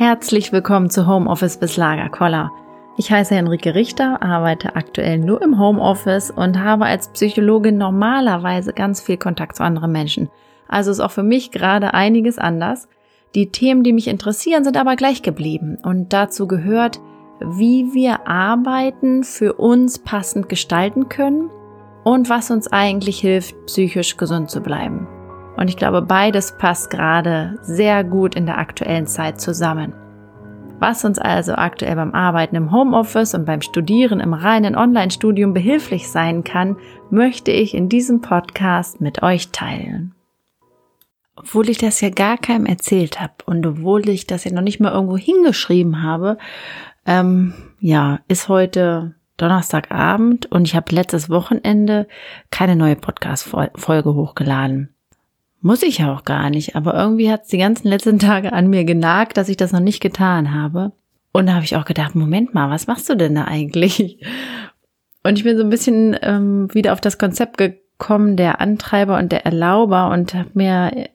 Herzlich willkommen zu Homeoffice bis Lagerkoller. Ich heiße Henrike Richter, arbeite aktuell nur im Homeoffice und habe als Psychologin normalerweise ganz viel Kontakt zu anderen Menschen. Also ist auch für mich gerade einiges anders. Die Themen, die mich interessieren, sind aber gleich geblieben und dazu gehört, wie wir Arbeiten für uns passend gestalten können und was uns eigentlich hilft, psychisch gesund zu bleiben. Und ich glaube, beides passt gerade sehr gut in der aktuellen Zeit zusammen. Was uns also aktuell beim Arbeiten im Homeoffice und beim Studieren im reinen Online-Studium behilflich sein kann, möchte ich in diesem Podcast mit euch teilen. Obwohl ich das ja gar keinem erzählt habe und obwohl ich das ja noch nicht mal irgendwo hingeschrieben habe, ähm, ja, ist heute Donnerstagabend und ich habe letztes Wochenende keine neue Podcast-Folge hochgeladen. Muss ich ja auch gar nicht, aber irgendwie hat es die ganzen letzten Tage an mir genagt, dass ich das noch nicht getan habe. Und da habe ich auch gedacht, Moment mal, was machst du denn da eigentlich? Und ich bin so ein bisschen ähm, wieder auf das Konzept gekommen, der Antreiber und der Erlauber und habe mir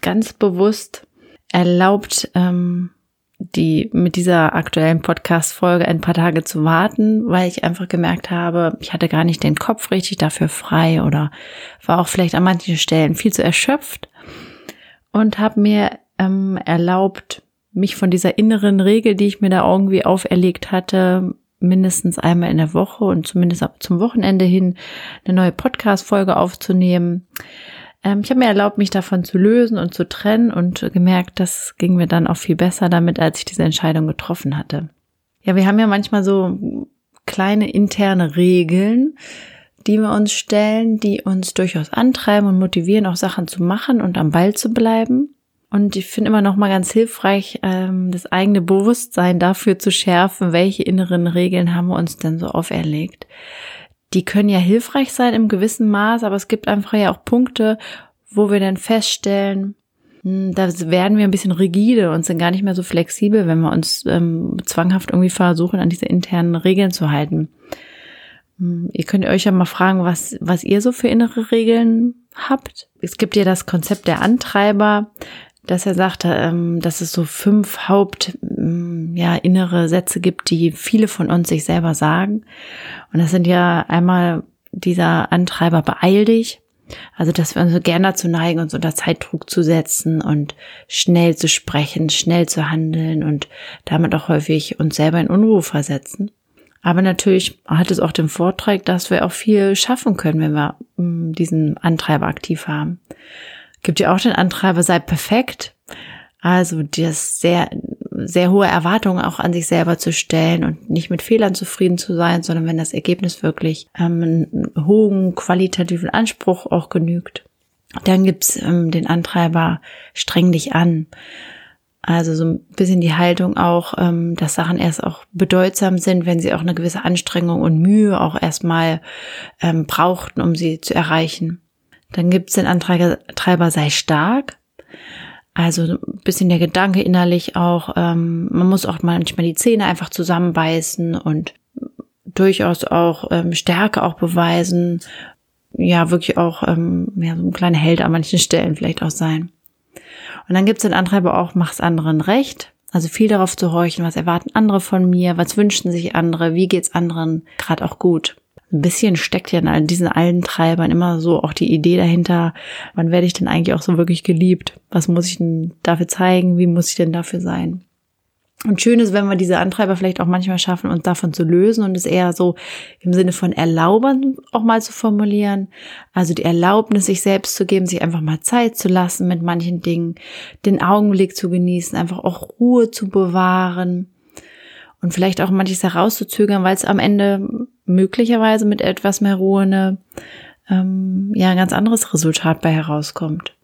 ganz bewusst erlaubt, ähm, die mit dieser aktuellen Podcast-Folge ein paar Tage zu warten, weil ich einfach gemerkt habe, ich hatte gar nicht den Kopf richtig dafür frei oder war auch vielleicht an manchen Stellen viel zu erschöpft und habe mir ähm, erlaubt, mich von dieser inneren Regel, die ich mir da irgendwie auferlegt hatte, mindestens einmal in der Woche und zumindest zum Wochenende hin eine neue Podcast-Folge aufzunehmen ähm, ich habe mir erlaubt, mich davon zu lösen und zu trennen und gemerkt, das ging mir dann auch viel besser damit, als ich diese Entscheidung getroffen hatte. Ja, wir haben ja manchmal so kleine interne Regeln, die wir uns stellen, die uns durchaus antreiben und motivieren, auch Sachen zu machen und am Ball zu bleiben. Und ich finde immer noch mal ganz hilfreich, ähm, das eigene Bewusstsein dafür zu schärfen, welche inneren Regeln haben wir uns denn so auferlegt die können ja hilfreich sein im gewissen Maß, aber es gibt einfach ja auch Punkte, wo wir dann feststellen, hm, da werden wir ein bisschen rigide und sind gar nicht mehr so flexibel, wenn wir uns ähm, zwanghaft irgendwie versuchen, an diese internen Regeln zu halten. Hm, ihr könnt euch ja mal fragen, was, was ihr so für innere Regeln habt. Es gibt ja das Konzept der Antreiber, dass er sagte, ähm, dass es so fünf Haupt, ja, innere Sätze gibt, die viele von uns sich selber sagen. Und das sind ja einmal dieser Antreiber beeil dich. Also, dass wir uns so gern dazu neigen, uns unter Zeitdruck zu setzen und schnell zu sprechen, schnell zu handeln und damit auch häufig uns selber in Unruhe versetzen. Aber natürlich hat es auch den Vorteil, dass wir auch viel schaffen können, wenn wir mm, diesen Antreiber aktiv haben. Gibt ja auch den Antreiber, sei perfekt. Also das sehr, sehr hohe Erwartungen auch an sich selber zu stellen und nicht mit Fehlern zufrieden zu sein, sondern wenn das Ergebnis wirklich ähm, einen hohen qualitativen Anspruch auch genügt. Dann gibt's ähm, den Antreiber, streng dich an. Also so ein bisschen die Haltung auch, ähm, dass Sachen erst auch bedeutsam sind, wenn sie auch eine gewisse Anstrengung und Mühe auch erstmal ähm, brauchten, um sie zu erreichen. Dann gibt es den Antreiber sei stark. Also ein bisschen der Gedanke innerlich auch, ähm, man muss auch manchmal die Zähne einfach zusammenbeißen und durchaus auch ähm, Stärke auch beweisen. Ja, wirklich auch ähm, ja, so ein kleiner Held an manchen Stellen vielleicht auch sein. Und dann gibt es den Antreiber auch, mach's anderen recht. Also viel darauf zu horchen, was erwarten andere von mir, was wünschen sich andere, wie geht's anderen gerade auch gut ein bisschen steckt ja in diesen allen Treibern immer so auch die Idee dahinter, wann werde ich denn eigentlich auch so wirklich geliebt? Was muss ich denn dafür zeigen? Wie muss ich denn dafür sein? Und schön ist, wenn wir diese Antreiber vielleicht auch manchmal schaffen, uns davon zu lösen und es eher so im Sinne von Erlaubern auch mal zu formulieren. Also die Erlaubnis, sich selbst zu geben, sich einfach mal Zeit zu lassen mit manchen Dingen, den Augenblick zu genießen, einfach auch Ruhe zu bewahren und vielleicht auch manches herauszuzögern, weil es am Ende möglicherweise mit etwas mehr Ruhe eine, ähm, ja, ein ganz anderes Resultat bei herauskommt.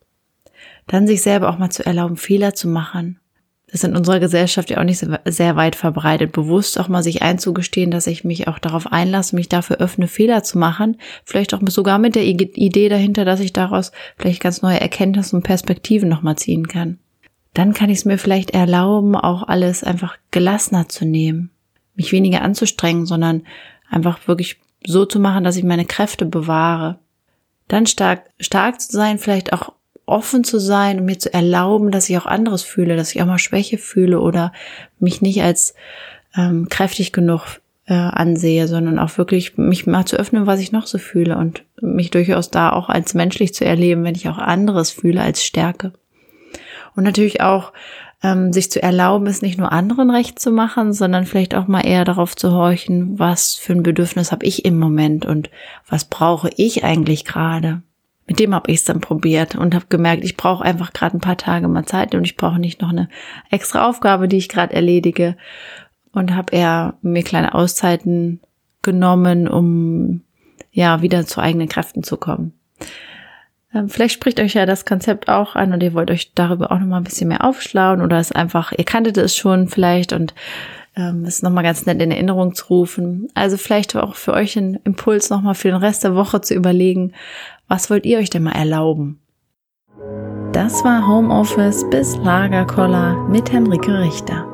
Dann sich selber auch mal zu erlauben, Fehler zu machen. Das ist in unserer Gesellschaft ja auch nicht sehr weit verbreitet. Bewusst auch mal sich einzugestehen, dass ich mich auch darauf einlasse, mich dafür öffne, Fehler zu machen. Vielleicht auch sogar mit der Idee dahinter, dass ich daraus vielleicht ganz neue Erkenntnisse und Perspektiven nochmal ziehen kann. Dann kann ich es mir vielleicht erlauben, auch alles einfach gelassener zu nehmen. Mich weniger anzustrengen, sondern einfach wirklich so zu machen, dass ich meine Kräfte bewahre. Dann stark, stark zu sein, vielleicht auch offen zu sein und mir zu erlauben, dass ich auch anderes fühle, dass ich auch mal Schwäche fühle oder mich nicht als ähm, kräftig genug äh, ansehe, sondern auch wirklich mich mal zu öffnen, was ich noch so fühle und mich durchaus da auch als menschlich zu erleben, wenn ich auch anderes fühle als Stärke. Und natürlich auch ähm, sich zu erlauben, es nicht nur anderen recht zu machen, sondern vielleicht auch mal eher darauf zu horchen, was für ein Bedürfnis habe ich im Moment und was brauche ich eigentlich gerade. Mit dem habe ich es dann probiert und habe gemerkt, ich brauche einfach gerade ein paar Tage mal Zeit und ich brauche nicht noch eine extra Aufgabe, die ich gerade erledige und habe eher mir kleine Auszeiten genommen, um ja wieder zu eigenen Kräften zu kommen. Ähm, vielleicht spricht euch ja das Konzept auch an und ihr wollt euch darüber auch nochmal ein bisschen mehr aufschlauen oder es einfach, ihr kanntet es schon vielleicht und ähm, ist nochmal ganz nett in Erinnerung zu rufen. Also vielleicht auch für euch ein Impuls nochmal für den Rest der Woche zu überlegen, was wollt ihr euch denn mal erlauben? Das war Homeoffice bis Lagerkoller mit Henrike Richter.